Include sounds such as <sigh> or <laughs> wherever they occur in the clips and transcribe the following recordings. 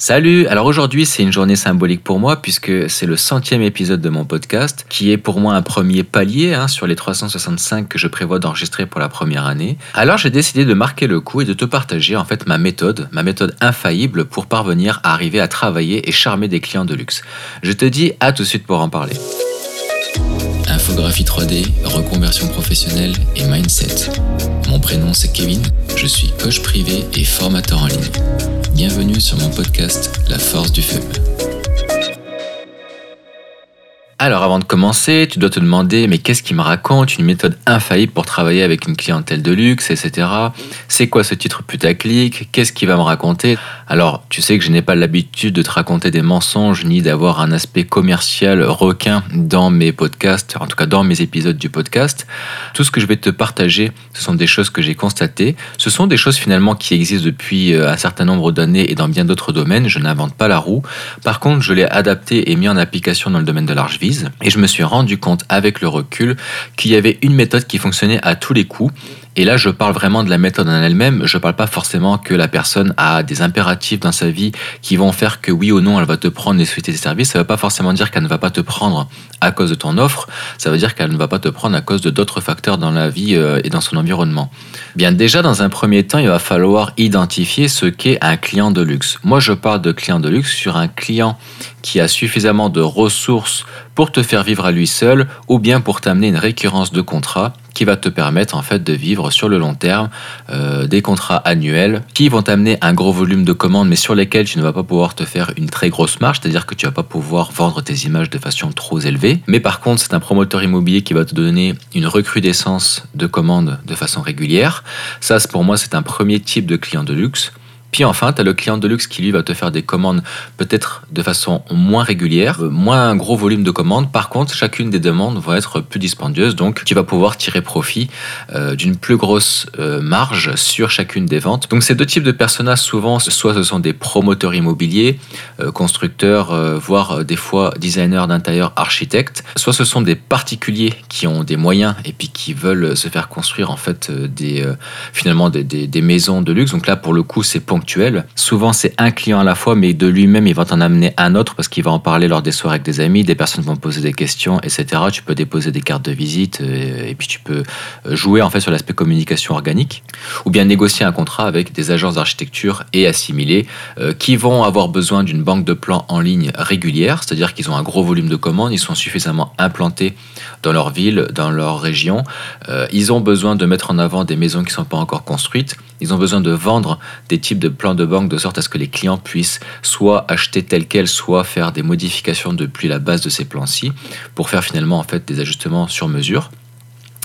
Salut Alors aujourd'hui c'est une journée symbolique pour moi puisque c'est le centième épisode de mon podcast qui est pour moi un premier palier hein, sur les 365 que je prévois d'enregistrer pour la première année. Alors j'ai décidé de marquer le coup et de te partager en fait ma méthode, ma méthode infaillible pour parvenir à arriver à travailler et charmer des clients de luxe. Je te dis à tout de suite pour en parler. Infographie 3D, reconversion professionnelle et mindset. Mon prénom c'est Kevin, je suis coach privé et formateur en ligne. Bienvenue sur mon podcast La force du feu. Alors avant de commencer, tu dois te demander mais qu'est-ce qui me raconte une méthode infaillible pour travailler avec une clientèle de luxe, etc. C'est quoi ce titre putaclic? Qu'est-ce qu'il va me raconter? Alors tu sais que je n'ai pas l'habitude de te raconter des mensonges ni d'avoir un aspect commercial requin dans mes podcasts, en tout cas dans mes épisodes du podcast. Tout ce que je vais te partager, ce sont des choses que j'ai constatées. Ce sont des choses finalement qui existent depuis euh, un certain nombre d'années et dans bien d'autres domaines. Je n'invente pas la roue. Par contre, je l'ai adapté et mis en application dans le domaine de l'arche et je me suis rendu compte avec le recul qu'il y avait une méthode qui fonctionnait à tous les coups. Et là, je parle vraiment de la méthode en elle-même. Je ne parle pas forcément que la personne a des impératifs dans sa vie qui vont faire que oui ou non, elle va te prendre et suite tes services. Ça ne veut pas forcément dire qu'elle ne va pas te prendre à cause de ton offre. Ça veut dire qu'elle ne va pas te prendre à cause de d'autres facteurs dans la vie euh, et dans son environnement. Bien, déjà, dans un premier temps, il va falloir identifier ce qu'est un client de luxe. Moi, je parle de client de luxe sur un client qui a suffisamment de ressources pour te faire vivre à lui seul ou bien pour t'amener une récurrence de contrat qui va te permettre en fait de vivre sur le long terme euh, des contrats annuels qui vont t'amener un gros volume de commandes mais sur lesquels tu ne vas pas pouvoir te faire une très grosse marge, c'est-à-dire que tu vas pas pouvoir vendre tes images de façon trop élevée. Mais par contre, c'est un promoteur immobilier qui va te donner une recrudescence de commandes de façon régulière. Ça, pour moi, c'est un premier type de client de luxe. Puis enfin, tu as le client de luxe qui lui va te faire des commandes peut-être de façon moins régulière, euh, moins un gros volume de commandes. Par contre, chacune des demandes va être plus dispendieuse, donc tu vas pouvoir tirer profit euh, d'une plus grosse euh, marge sur chacune des ventes. Donc ces deux types de personnages, souvent, soit ce sont des promoteurs immobiliers, constructeurs, voire des fois designers d'intérieur, architectes, soit ce sont des particuliers qui ont des moyens et puis qui veulent se faire construire en fait des finalement des, des maisons de luxe. Donc là, pour le coup, c'est pour Souvent, c'est un client à la fois, mais de lui-même, il va t'en amener un autre parce qu'il va en parler lors des soirées avec des amis, des personnes vont poser des questions, etc. Tu peux déposer des cartes de visite euh, et puis tu peux euh, jouer en fait sur l'aspect communication organique ou bien négocier un contrat avec des agences d'architecture et assimilés euh, qui vont avoir besoin d'une banque de plans en ligne régulière, c'est-à-dire qu'ils ont un gros volume de commandes, ils sont suffisamment implantés dans leur ville, dans leur région, ils ont besoin de mettre en avant des maisons qui ne sont pas encore construites, ils ont besoin de vendre des types de plan de banque de sorte à ce que les clients puissent soit acheter tel quel, soit faire des modifications depuis la base de ces plans-ci pour faire finalement en fait des ajustements sur mesure.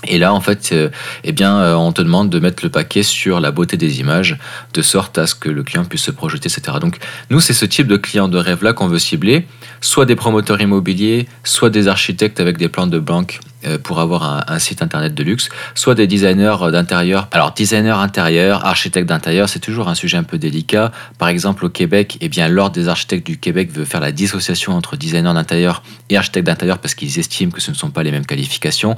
Et là, en fait, euh, eh bien, euh, on te demande de mettre le paquet sur la beauté des images, de sorte à ce que le client puisse se projeter, etc. Donc, nous, c'est ce type de client de rêve-là qu'on veut cibler, soit des promoteurs immobiliers, soit des architectes avec des plans de banque pour avoir un, site internet de luxe, soit des designers d'intérieur. Alors, designer intérieur, architecte d'intérieur, c'est toujours un sujet un peu délicat. Par exemple, au Québec, eh bien, l'ordre des architectes du Québec veut faire la dissociation entre designer d'intérieur et architecte d'intérieur parce qu'ils estiment que ce ne sont pas les mêmes qualifications.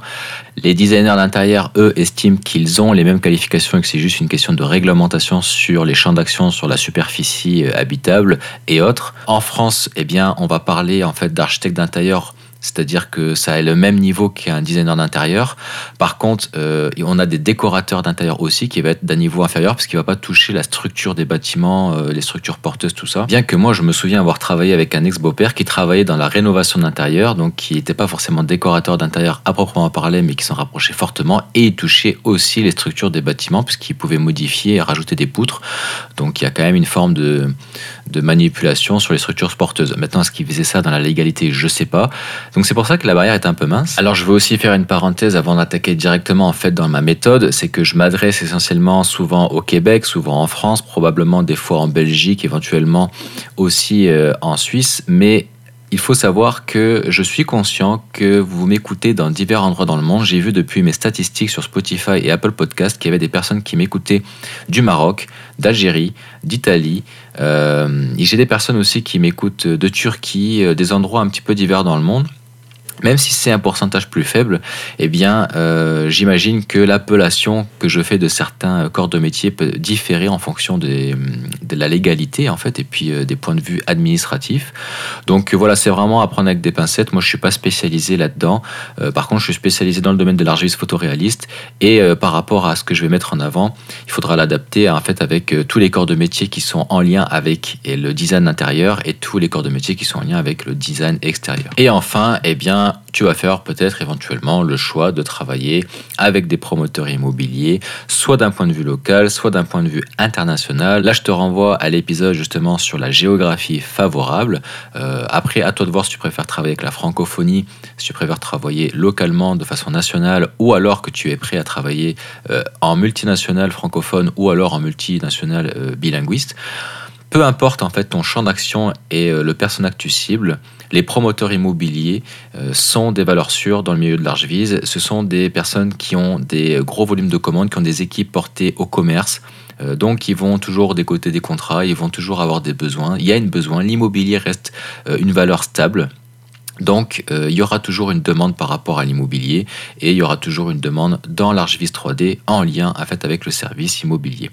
Les designers d'intérieur, eux, estiment qu'ils ont les mêmes qualifications et que c'est juste une question de réglementation sur les champs d'action, sur la superficie euh, habitable et autres. En France, eh bien, on va parler en fait d'architecte d'intérieur c'est-à-dire que ça a le même niveau qu'un designer d'intérieur. Par contre, euh, on a des décorateurs d'intérieur aussi qui va être d'un niveau inférieur parce qu'il va pas toucher la structure des bâtiments, euh, les structures porteuses, tout ça. Bien que moi, je me souviens avoir travaillé avec un ex-beau-père qui travaillait dans la rénovation d'intérieur, donc qui n'était pas forcément décorateur d'intérieur à proprement parler, mais qui s'en rapprochait fortement et il touchait aussi les structures des bâtiments puisqu'il pouvait modifier et rajouter des poutres. Donc il y a quand même une forme de, de manipulation sur les structures porteuses. Maintenant, est-ce qu'il faisait ça dans la légalité? Je sais pas. Donc c'est pour ça que la barrière est un peu mince. Alors je veux aussi faire une parenthèse avant d'attaquer directement en fait dans ma méthode, c'est que je m'adresse essentiellement souvent au Québec, souvent en France, probablement des fois en Belgique, éventuellement aussi euh, en Suisse, mais il faut savoir que je suis conscient que vous m'écoutez dans divers endroits dans le monde. J'ai vu depuis mes statistiques sur Spotify et Apple Podcast qu'il y avait des personnes qui m'écoutaient du Maroc, d'Algérie, d'Italie. Euh, j'ai des personnes aussi qui m'écoutent de Turquie, euh, des endroits un petit peu divers dans le monde. Même si c'est un pourcentage plus faible, eh bien, euh, j'imagine que l'appellation que je fais de certains corps de métier peut différer en fonction de la légalité, en fait, et puis euh, des points de vue administratifs. Donc voilà, c'est vraiment à prendre avec des pincettes. Moi, je suis pas spécialisé là-dedans. Euh, par contre, je suis spécialisé dans le domaine de l'archiviste photoréaliste, et par rapport à ce que je vais mettre en avant, il faudra l'adapter en fait avec tous les corps de métier qui sont en lien avec le design intérieur et tous les corps de métier qui sont en lien avec le design extérieur. Et enfin, eh bien tu vas faire peut-être éventuellement le choix de travailler avec des promoteurs immobiliers, soit d'un point de vue local, soit d'un point de vue international. Là, je te renvoie à l'épisode justement sur la géographie favorable. Euh, après, à toi de voir si tu préfères travailler avec la francophonie, si tu préfères travailler localement de façon nationale, ou alors que tu es prêt à travailler euh, en multinational francophone ou alors en multinational euh, bilinguiste. Peu importe en fait ton champ d'action et le persona que tu cibles, les promoteurs immobiliers euh, sont des valeurs sûres dans le milieu de l'Archevise. Ce sont des personnes qui ont des gros volumes de commandes, qui ont des équipes portées au commerce. Euh, donc, ils vont toujours décoter des contrats, ils vont toujours avoir des besoins. Il y a une besoin. L'immobilier reste euh, une valeur stable. Donc, il y aura toujours une demande par rapport à l'immobilier et il y aura toujours une demande dans l'Archivise 3D en lien en fait, avec le service immobilier.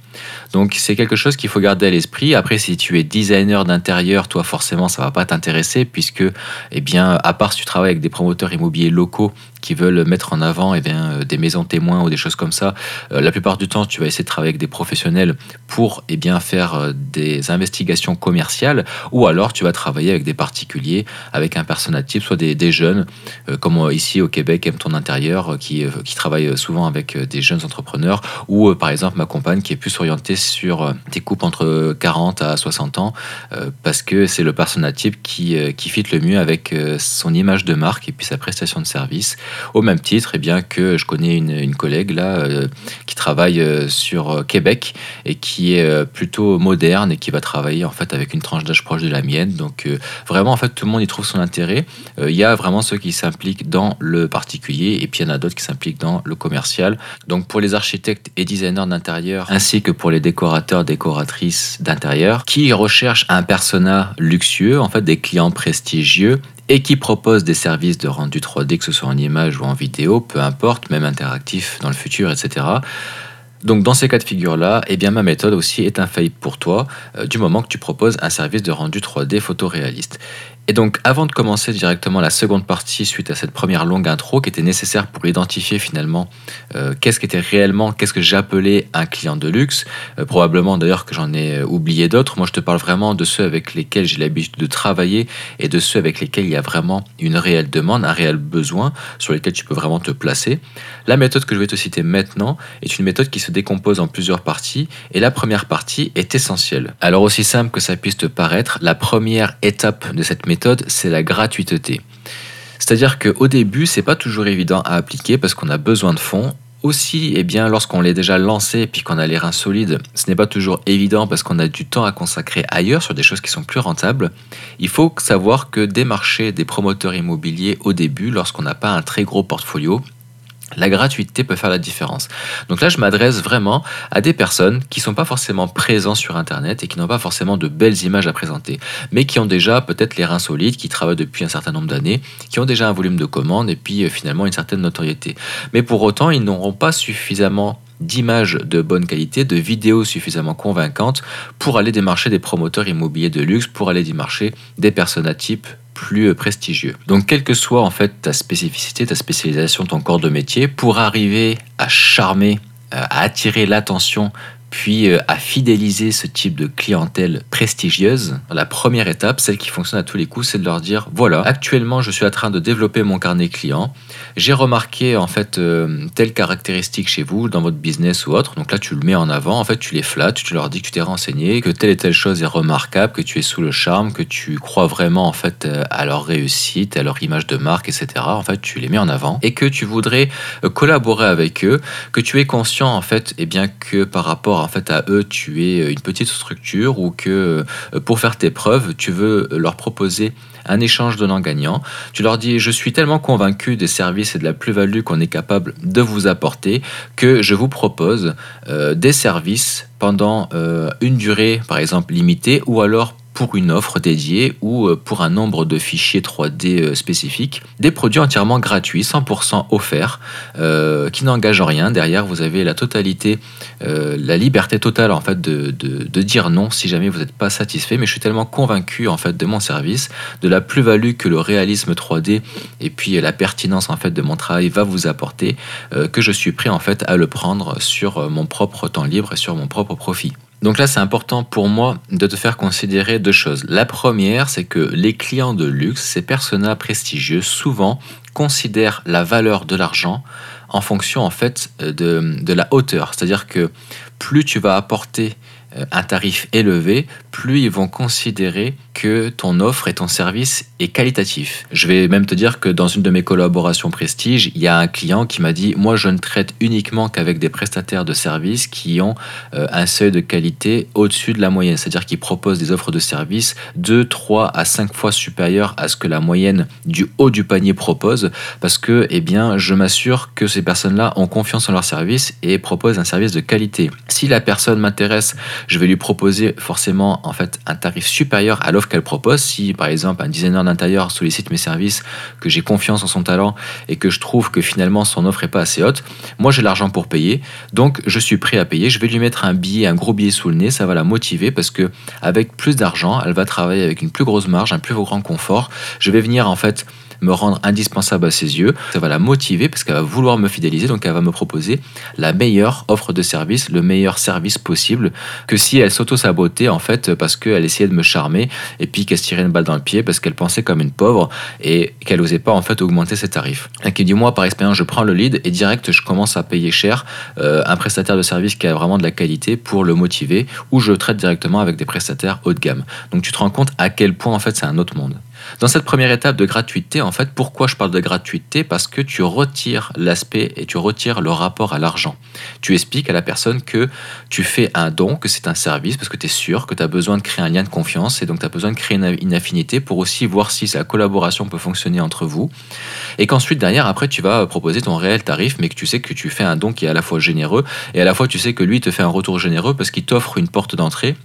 Donc, c'est quelque chose qu'il faut garder à l'esprit. Après, si tu es designer d'intérieur, toi, forcément, ça va pas t'intéresser puisque, eh bien, à part si tu travailles avec des promoteurs immobiliers locaux qui veulent mettre en avant eh bien, euh, des maisons témoins ou des choses comme ça, euh, la plupart du temps, tu vas essayer de travailler avec des professionnels pour eh bien, faire euh, des investigations commerciales ou alors tu vas travailler avec des particuliers, avec un persona type, soit des, jeunes, comme ici au Québec, aime ton intérieur, qui, travaille souvent avec des jeunes entrepreneurs ou par exemple ma compagne qui est plus orientée sur des couples entre 40 à 60 ans parce que c'est le persona type qui, qui fit le mieux avec son image de marque et puis sa prestation de service au même titre, et eh bien que je connais une, collègue là euh, qui travaille euh, sur euh, Québec et qui est plutôt moderne et qui va travailler en fait avec une tranche d'âge proche de la mienne. Donc vraiment en fait tout le monde y trouve son intérêt. Il y a vraiment ceux qui s'impliquent dans le particulier et puis il y en a d'autres qui s'impliquent dans le commercial. Donc pour les architectes et designers d'intérieur ainsi que pour les décorateurs décoratrices d'intérieur qui recherchent un persona luxueux, en fait des clients prestigieux et qui propose des services de rendu 3D, que ce soit en image ou en vidéo, peu importe, même interactif dans le futur, etc. Donc dans ces cas de figure-là, eh bien ma méthode aussi est infaillible pour toi euh, du moment que tu proposes un service de rendu 3D photoréaliste. Et donc, avant de commencer directement la seconde partie suite à cette première longue intro qui était nécessaire pour identifier finalement euh, qu'est-ce qu'était réellement, qu'est-ce que j'appelais un client de luxe, euh, probablement d'ailleurs que j'en ai euh, oublié d'autres. Moi, je te parle vraiment de ceux avec lesquels j'ai l'habitude de travailler et de ceux avec lesquels il y a vraiment une réelle demande, un réel besoin sur lesquels tu peux vraiment te placer. La méthode que je vais te citer maintenant est une méthode qui se décompose en plusieurs parties et la première partie est essentielle. Alors aussi simple que ça puisse te paraître, la première étape de cette méthode c'est la gratuité. C'est-à-dire qu'au début, c'est pas toujours évident à appliquer parce qu'on a besoin de fonds. Aussi, eh bien, lorsqu'on l'est déjà lancé et puis qu'on a les reins solides, ce n'est pas toujours évident parce qu'on a du temps à consacrer ailleurs sur des choses qui sont plus rentables. Il faut savoir que démarcher des promoteurs immobiliers au début, lorsqu'on n'a pas un très gros portfolio, la gratuité peut faire la différence. Donc là, je m'adresse vraiment à des personnes qui ne sont pas forcément présents sur Internet et qui n'ont pas forcément de belles images à présenter, mais qui ont déjà peut-être les reins solides, qui travaillent depuis un certain nombre d'années, qui ont déjà un volume de commandes et puis euh, finalement une certaine notoriété. Mais pour autant, ils n'auront pas suffisamment d'images de bonne qualité, de vidéos suffisamment convaincantes pour aller démarcher des promoteurs immobiliers de luxe, pour aller démarcher des personas types plus prestigieux. Donc quelle que soit en fait ta spécificité, ta spécialisation, ton corps de métier, pour arriver à charmer, euh, à attirer l'attention puis euh, à fidéliser ce type de clientèle prestigieuse, la première étape, celle qui fonctionne à tous les coups, c'est de leur dire voilà, actuellement je suis en train de développer mon carnet client. J'ai remarqué en fait euh, telle caractéristique chez vous dans votre business ou autre. Donc là, tu le mets en avant. En fait, tu les flattes, tu leur dis que tu t'es renseigné, que telle et telle chose est remarquable, que tu es sous le charme, que tu crois vraiment en fait euh, à leur réussite, à leur image de marque, etc. En fait, tu les mets en avant et que tu voudrais collaborer avec eux, que tu es conscient en fait, et eh bien que par rapport en fait à eux tu es une petite structure ou que euh, pour faire tes preuves, tu veux leur proposer un échange donnant-gagnant. Tu leur dis je suis tellement convaincu des services et de la plus-value qu'on est capable de vous apporter que je vous propose euh, des services pendant euh, une durée par exemple limitée ou alors pour une offre dédiée ou euh, pour un nombre de fichiers 3D euh, spécifiques, des produits entièrement gratuits, 100% offerts, euh, qui n'engagent rien. Derrière, vous avez la totalité, la liberté totale en fait de, de, dire non si jamais vous n'êtes pas satisfait. Mais je suis tellement convaincu en fait de mon service, de la plus-value que le réalisme 3D et puis la pertinence en fait de mon travail va vous apporter, que je suis prêt en fait à le prendre sur mon propre temps libre et sur mon propre profit. Donc là, c'est important pour moi de te faire considérer deux choses. La première, c'est que les clients de luxe, ces personnages prestigieux, souvent considèrent la valeur de l'argent en fonction en fait de, de la hauteur. C'est-à-dire que plus tu vas apporter euh, un tarif élevé, plus ils vont considérer que ton offre et ton service est qualitatif. Je vais même te dire que dans une de mes collaborations prestige, il y a un client qui m'a dit Moi, je ne traite uniquement qu'avec des prestataires de services qui ont euh, un seuil de qualité au-dessus de la moyenne. C'est-à-dire qu'ils proposent des offres de services 2, 3 à 5 fois supérieures à ce que la moyenne du haut du panier propose, parce que eh bien, je m'assure que ces personnes-là ont confiance en leur service et proposent un service de qualité. Si la personne m'intéresse, je vais lui proposer forcément en fait un tarif supérieur à l'offre qu'elle propose. Si par exemple un designer d'intérieur sollicite mes services, que j'ai confiance en son talent et que je trouve que finalement son offre est pas assez haute, moi j'ai l'argent pour payer, donc je suis prêt à payer. Je vais lui mettre un billet, un gros billet sous le nez, ça va la motiver parce que avec plus d'argent, elle va travailler avec une plus grosse marge, un plus grand confort. Je vais venir en fait me rendre indispensable à ses yeux. Ça va la motiver parce qu'elle va vouloir me fidéliser, donc elle va me proposer la meilleure offre de service, le meilleur service possible que si elle s'auto-sabotait en fait parce qu'elle essayait de me charmer et puis qu'elle se tirait une balle dans le pied parce qu'elle pensait comme une pauvre et qu'elle n'osait pas en fait augmenter ses tarifs. Et qui dit moi par expérience je prends le lead et direct je commence à payer cher euh, un prestataire de service qui a vraiment de la qualité pour le motiver ou je traite directement avec des prestataires haut de gamme. Donc tu te rends compte à quel point en fait c'est un autre monde. Dans cette première étape de gratuité, en fait, pourquoi je parle de gratuité? Parce que tu retires l'aspect et tu retires le rapport à l'argent. Tu expliques à la personne que tu fais un don, que c'est un service, parce que tu es sûr que tu as besoin de créer un lien de confiance et donc tu as besoin de créer une affinité pour aussi voir si la collaboration peut fonctionner entre vous. Et qu'ensuite, derrière, après, tu vas proposer ton réel tarif, mais que tu sais que tu fais un don qui est à la fois généreux et à la fois tu sais que lui te fait un retour généreux parce qu'il t'offre une porte d'entrée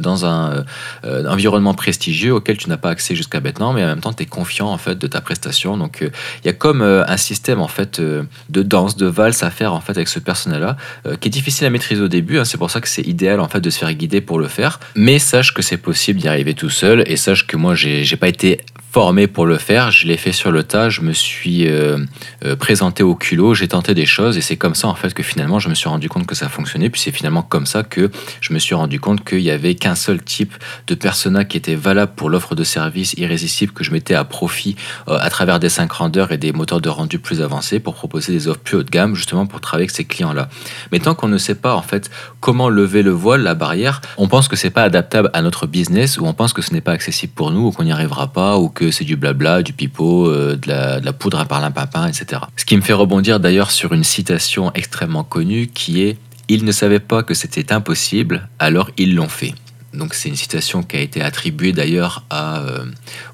dans un euh, environnement prestigieux auquel tu n'as pas accès jusqu'à maintenant, mais en même temps tu es confiant en fait de ta prestation. Donc euh, il y a comme un système en fait de danse, de valse à faire en fait avec ce personnel-là, qui est difficile à maîtriser au début. Hein. c'est pour ça que c'est idéal en fait de se faire guider pour le faire. Mais sache que c'est possible d'y arriver tout seul et sache que moi j'ai pas été formé pour le faire, je l'ai fait sur le tas, je me suis euh, euh, présenté au culot, j'ai tenté des choses et c'est comme ça en fait que finalement je me suis rendu compte que ça fonctionnait. Puis c'est finalement comme ça que je me suis rendu compte qu'il y avait qu'un seul type de persona qui était valable pour l'offre de service irrésistible que je mettais à profit euh, à travers des sync rendeurs et des moteurs de rendu plus avancés pour proposer des offres plus haut de gamme justement pour travailler avec ces clients-là. Mais tant qu'on ne sait pas en fait comment lever le voile, la barrière, on pense que c'est pas adaptable à notre business ou on pense que ce n'est pas accessible pour nous ou qu'on n'y arrivera pas ou que c'est du blabla, du pipeau, euh, de, la, poudre à parlimpapin, etc. Ce qui me fait rebondir d'ailleurs sur une citation extrêmement connue qui est Ils ne savaient pas que c'était impossible, alors ils l'ont fait. Donc c'est une citation qui a été attribuée d'ailleurs à euh,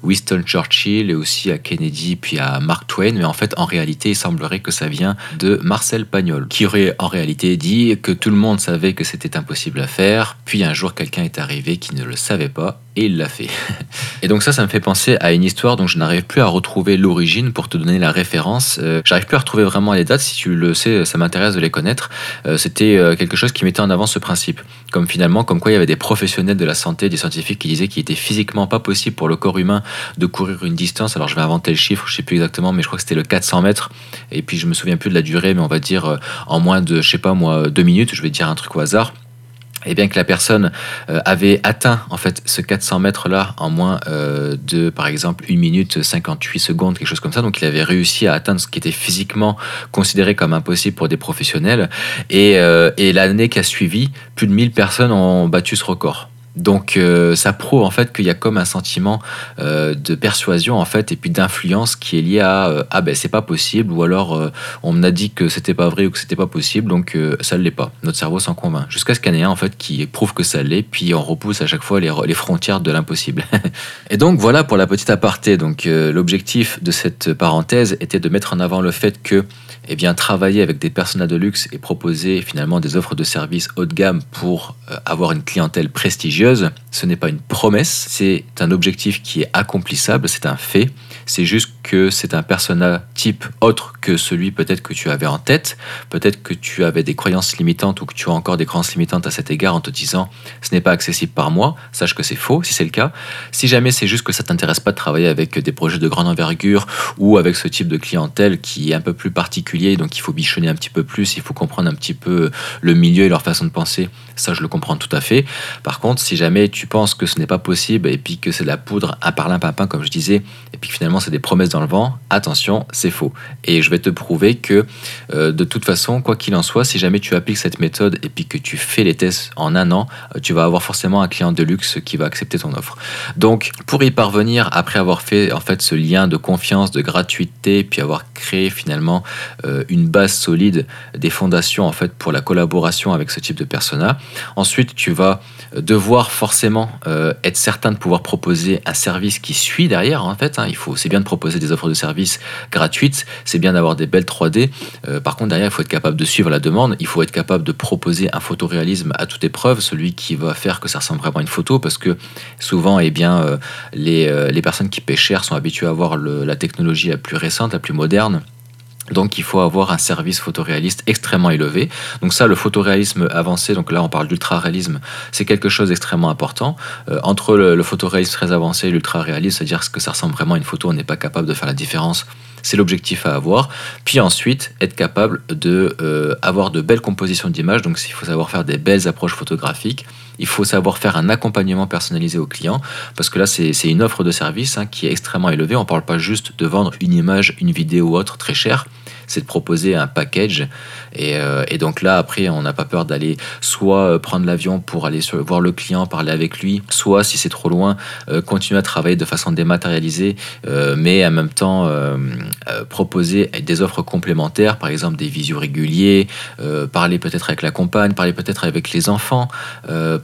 Winston Churchill et aussi à Kennedy puis à Mark Twain, mais en fait en réalité il semblerait que ça vient de Marcel Pagnol, qui aurait en réalité dit que tout le monde savait que c'était impossible à faire, puis un jour quelqu'un est arrivé qui ne le savait pas et il l'a fait. <laughs> Et donc ça, ça me fait penser à une histoire dont je n'arrive plus à retrouver l'origine pour te donner la référence. Euh, j'arrive plus à retrouver vraiment les dates. Si tu le sais, ça m'intéresse de les connaître. Euh, c'était quelque chose qui mettait en avant ce principe. Comme finalement, comme quoi il y avait des professionnels de la santé, des scientifiques qui disaient qu'il était physiquement pas possible pour le corps humain de courir une distance. Alors je vais inventer le chiffre, je sais plus exactement, mais je crois que c'était le 400 mètres. Et puis je me souviens plus de la durée, mais on va dire en moins de, je sais pas moi, deux minutes. Je vais dire un truc au hasard et bien que la personne euh, avait atteint en fait ce 400 mètres là en moins euh, de par exemple 1 minute 58 secondes quelque chose comme ça donc il avait réussi à atteindre ce qui était physiquement considéré comme impossible pour des professionnels et, euh, et l'année qui a suivi plus de 1000 personnes ont battu ce record donc euh, ça prouve en fait qu'il y a comme un sentiment euh, de persuasion en fait et puis d'influence qui est lié à euh, ah ben c'est pas possible ou alors on m'a dit que c'était pas vrai ou que c'était pas possible donc ça ne l'est pas. Notre cerveau s'en convainc jusqu'à ce qu'il y en ait un en fait qui prouve que ça l'est puis on repousse à chaque fois les, les frontières de l'impossible. <laughs> et donc voilà pour la petite aparté. Donc l'objectif de cette parenthèse était de mettre en avant le fait que eh bien, travailler avec des personnages de luxe et proposer finalement des offres de services haut de gamme pour avoir une clientèle prestigieuse Ce n'est pas une promesse, c'est un objectif qui est accomplissable, c'est un fait. C'est juste que c'est un persona type autre que celui peut-être que tu avais en tête. Peut-être que tu avais des croyances limitantes ou que tu as encore des croyances limitantes à cet égard en te disant ce n'est pas accessible par moi. Sache que c'est faux si c'est le cas. Si jamais c'est juste que ça t'intéresse pas de travailler avec des projets de grande envergure ou avec ce type de clientèle qui est un peu plus particulier, donc il faut bichonner un petit peu plus, il faut comprendre un petit peu le milieu et leur façon de penser. Ça, je le comprends tout à fait. Par contre, si jamais tu penses que ce n'est pas possible et puis que c'est de la poudre un par l'un, papin, comme je disais, et puis finalement c'est des promesses dans le vent, attention, c'est faux. Et je vais te prouver que euh, de toute façon, quoi qu'il en soit, si jamais tu appliques cette méthode et puis que tu fais les tests en un an, euh, tu vas avoir forcément un client de luxe qui va accepter ton offre. Donc, pour y parvenir, après avoir fait en fait ce lien de confiance, de gratuité, puis avoir créé finalement euh, une base solide, des fondations en fait pour la collaboration avec ce type de persona, ensuite tu vas devoir forcément être certain de pouvoir proposer un service qui suit derrière en fait. Hein. il faut c'est bien de proposer des offres de services gratuites, c'est bien d'avoir des belles 3D. Euh, par contre, derrière, il faut être capable de suivre la demande, il faut être capable de proposer un photoréalisme à toute épreuve, celui qui va faire que ça ressemble vraiment à une photo, parce que souvent, eh bien, euh, les, euh, les, personnes qui paient cher sont habituées à voir la technologie la plus récente, la plus moderne. Donc il faut avoir un service photoréaliste extrêmement élevé. Donc ça, le photoréalisme avancé, donc là on parle d'ultra-réalisme, c'est quelque chose d'extrêmement important. Euh, entre le, photoréalisme très avancé et l'ultra-réalisme, c'est-à-dire que ça ressemble vraiment à une photo, on n'est pas capable de faire la différence. C'est l'objectif à avoir. Puis ensuite, être capable de euh, avoir de belles compositions d'images. Donc il faut savoir faire des belles approches photographiques. Il faut savoir faire un accompagnement personnalisé au client. Parce que là, c'est une offre de service hein, qui est extrêmement élevée. On ne parle pas juste de vendre une image, une vidéo ou autre très cher c'est de proposer un package. Euh, et, donc là, après, on n'a pas peur d'aller soit euh, prendre l'avion pour aller voir le client, parler avec lui, soit, si c'est trop loin, euh, continuer à travailler de façon dématérialisée, mais en même temps proposer des offres complémentaires, par exemple des visios réguliers, parler peut-être avec la compagne, parler peut-être avec les enfants,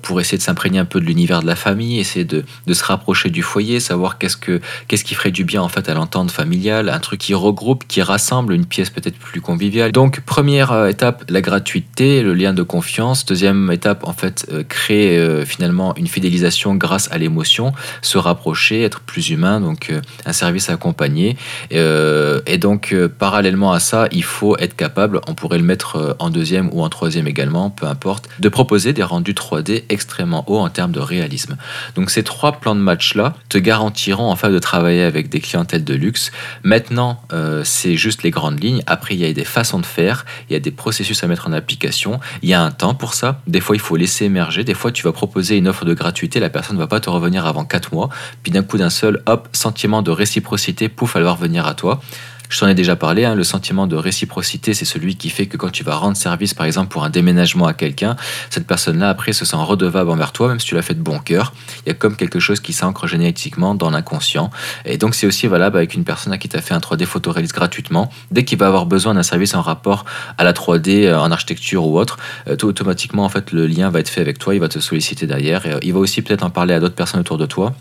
pour essayer de s'imprégner un peu de l'univers de la famille, essayer de, se rapprocher du foyer, savoir qu'est-ce, que, qu'est-ce qui ferait du bien en fait à l'entente familiale, un truc qui regroupe, qui rassemble une pièce peut-être plus convivial. Donc première euh, étape, la gratuité, le lien de confiance. Deuxième étape, en fait, euh, créer euh, finalement une fidélisation grâce à l'émotion, se rapprocher, être plus humain, donc un service accompagné. et donc parallèlement à ça, il faut être capable, on pourrait le mettre en deuxième ou en troisième également, peu importe, de proposer des rendus 3D extrêmement hauts en termes de réalisme. Donc ces trois plans de match-là te garantiront en fait de travailler avec des clientèles de luxe. Maintenant, c'est juste les grandes lignes. Après, il y a des façons de faire, il y a des processus à mettre en application, il y a un temps pour ça. Des fois, il faut laisser émerger. Des fois, tu vas proposer une offre de gratuité, la personne ne va pas te revenir avant 4 mois. Puis d'un coup d'un seul, hop, sentiment de réciprocité, pouf, elle va revenir à toi. Je t'en ai déjà parlé, hein, le sentiment de réciprocité, c'est celui qui fait que quand tu vas rendre service, par exemple, pour un déménagement à quelqu'un, cette personne-là, après, se sent redevable envers toi, même si tu l'as fait de bon cœur. Il y a comme quelque chose qui s'ancre génétiquement dans l'inconscient. Et donc, c'est aussi valable avec une personne à qui t'a fait un 3D photoréaliste gratuitement. Dès qu'il va avoir besoin d'un service en rapport à la 3D, euh, en architecture ou autre, euh, tout automatiquement, en fait, le lien va être fait avec toi, il va te solliciter derrière. Et euh, il va aussi peut-être en parler à d'autres personnes autour de toi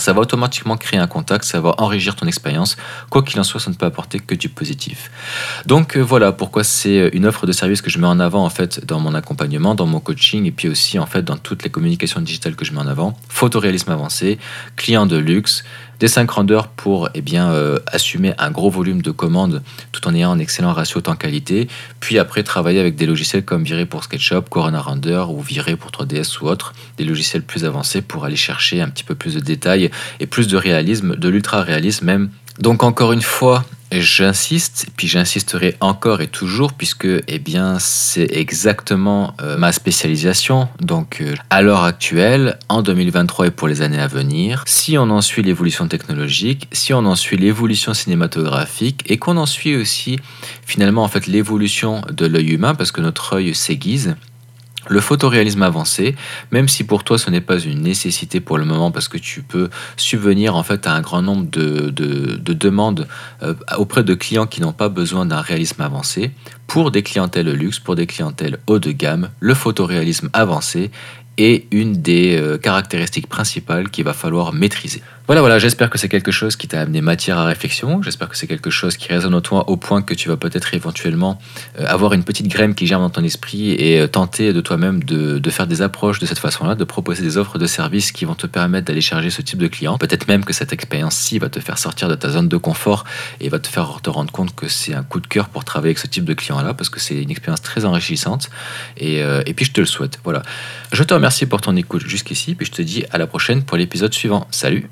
ça va automatiquement créer un contact, ça va enrichir ton expérience. Quoi qu'il en soit, ça ne peut apporter que du positif. Donc euh, voilà pourquoi c'est une offre de service que je mets en avant en fait dans mon accompagnement, dans mon coaching et puis aussi en fait dans toutes les communications digitales que je mets en avant. Photoréalisme avancé, client de luxe, des grandeurs pour eh bien, euh, assumer un gros volume de commandes tout en ayant un excellent ratio temps-qualité. Puis après, travailler avec des logiciels comme Viré pour SketchUp, Corona Render ou Viré pour 3ds ou autres, des logiciels plus avancés pour aller chercher un petit peu plus de détails et plus de réalisme, de l'ultra-réalisme même. Donc encore une fois, J'insiste, puis j'insisterai encore et toujours, puisque eh bien, c'est exactement euh, ma spécialisation. Donc, euh, à l'heure actuelle, en 2023 et pour les années à venir, si on en suit l'évolution technologique, si on en suit l'évolution cinématographique, et qu'on en suit aussi finalement en fait l'évolution de l'œil humain, parce que notre œil s'aiguise, le photoréalisme avancé, même si pour toi ce n'est pas une nécessité pour le moment parce que tu peux subvenir en fait à un grand nombre de, demandes euh, auprès de clients qui n'ont pas besoin d'un réalisme avancé, pour des clientèles luxe, pour des clientèles haut de gamme, le photoréalisme avancé est une des euh, caractéristiques principales qu'il va falloir maîtriser. Voilà, voilà, j'espère que c'est quelque chose qui t'a amené matière à réflexion. J'espère que c'est quelque chose qui résonne en toi au point que tu vas peut-être éventuellement euh, avoir une petite graine qui germe dans ton esprit et euh, tenter de toi-même de, faire des approches de cette façon-là, de proposer des offres de services qui vont te permettre d'aller charger ce type de client. Peut-être même que cette expérience-ci va te faire sortir de ta zone de confort et va te faire te rendre compte que c'est un coup de cœur pour travailler avec ce type de parce que c'est une expérience très enrichissante. Et, euh, et puis je te le souhaite. Voilà. Je te remercie pour ton écoute jusqu'ici, puis je te dis à la prochaine pour l'épisode suivant. Salut